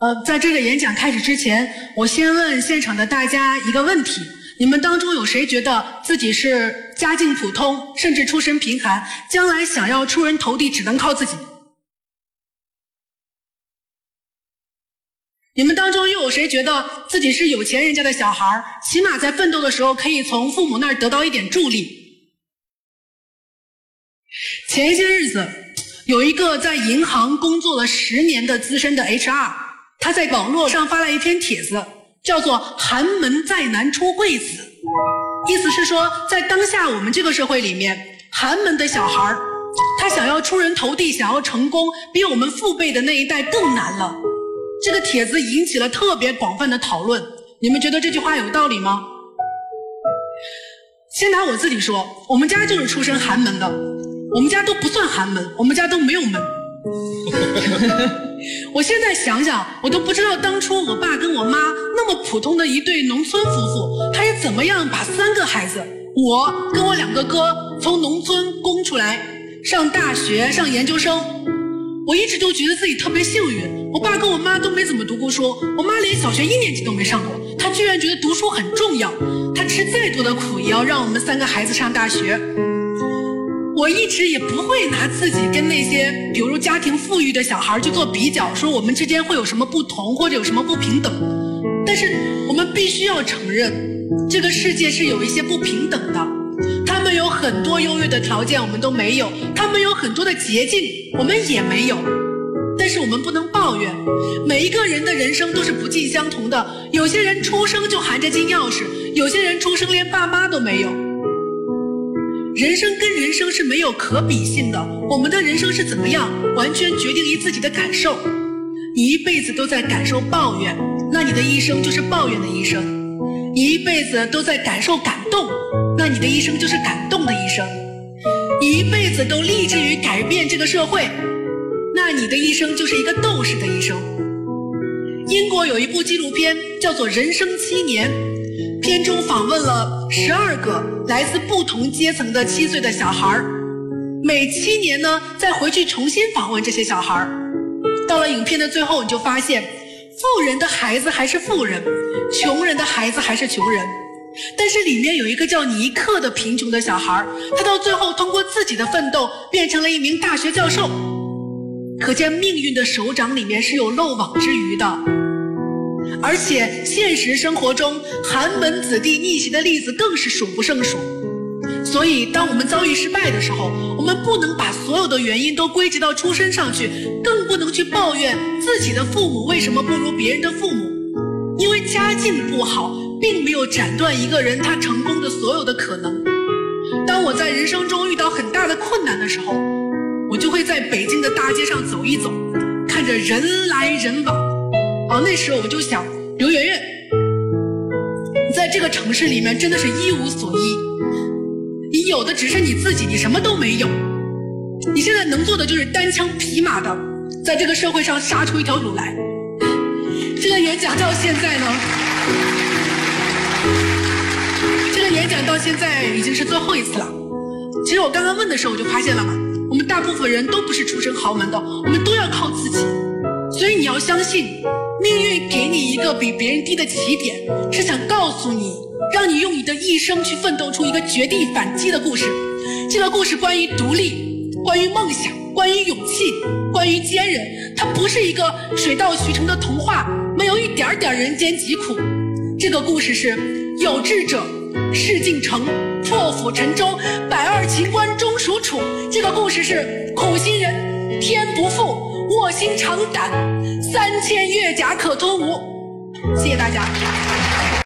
呃，在这个演讲开始之前，我先问现场的大家一个问题：你们当中有谁觉得自己是家境普通，甚至出身贫寒，将来想要出人头地，只能靠自己？你们当中又有谁觉得自己是有钱人家的小孩，起码在奋斗的时候可以从父母那儿得到一点助力？前些日子，有一个在银行工作了十年的资深的 HR，他在网络上发了一篇帖子，叫做“寒门再难出贵子”，意思是说，在当下我们这个社会里面，寒门的小孩儿，他想要出人头地，想要成功，比我们父辈的那一代更难了。这个帖子引起了特别广泛的讨论，你们觉得这句话有道理吗？先拿我自己说，我们家就是出身寒门的，我们家都不算寒门，我们家都没有门。我现在想想，我都不知道当初我爸跟我妈那么普通的一对农村夫妇，他是怎么样把三个孩子，我跟我两个哥从农村供出来，上大学、上研究生。我一直都觉得自己特别幸运。我爸跟我妈都没怎么读过书，我妈连小学一年级都没上过，她居然觉得读书很重要，她吃再多的苦也要让我们三个孩子上大学。我一直也不会拿自己跟那些比如家庭富裕的小孩去做比较，说我们之间会有什么不同或者有什么不平等。但是我们必须要承认，这个世界是有一些不平等的，他们有很多优越的条件我们都没有，他们有很多的捷径我们也没有。但是我们不能抱怨，每一个人的人生都是不尽相同的。有些人出生就含着金钥匙，有些人出生连爸妈都没有。人生跟人生是没有可比性的，我们的人生是怎么样，完全决定于自己的感受。你一辈子都在感受抱怨，那你的一生就是抱怨的一生；你一辈子都在感受感动，那你的一生就是感动的一生；你一辈子都立志于改变这个社会。那你的一生就是一个斗士的一生。英国有一部纪录片叫做《人生七年》，片中访问了十二个来自不同阶层的七岁的小孩儿，每七年呢再回去重新访问这些小孩儿。到了影片的最后，你就发现，富人的孩子还是富人，穷人的孩子还是穷人，但是里面有一个叫尼克的贫穷的小孩儿，他到最后通过自己的奋斗，变成了一名大学教授。可见命运的手掌里面是有漏网之鱼的，而且现实生活中寒门子弟逆袭的例子更是数不胜数。所以，当我们遭遇失败的时候，我们不能把所有的原因都归结到出身上去，更不能去抱怨自己的父母为什么不如别人的父母，因为家境不好，并没有斩断一个人他成功的所有的可能。当我在人生中遇到很大的困难的时候，我就会在北京的大街上走一走，看着人来人往。哦，那时候我就想，刘媛媛，你在这个城市里面真的是一无所依，你有的只是你自己，你什么都没有。你现在能做的就是单枪匹马的，在这个社会上杀出一条路来。这个演讲到现在呢，这个演讲到现在已经是最后一次了。其实我刚刚问的时候，我就发现了嘛。我们大部分人都不是出身豪门的，我们都要靠自己。所以你要相信，命运给你一个比别人低的起点，是想告诉你，让你用你的一生去奋斗出一个绝地反击的故事。这个故事关于独立，关于梦想，关于勇气，关于坚韧。它不是一个水到渠成的童话，没有一点点人间疾苦。这个故事是有志者事竟成。破釜沉舟，百二秦关终属楚。这个故事是苦心人天不负，卧薪尝胆，三千越甲可吞吴。谢谢大家。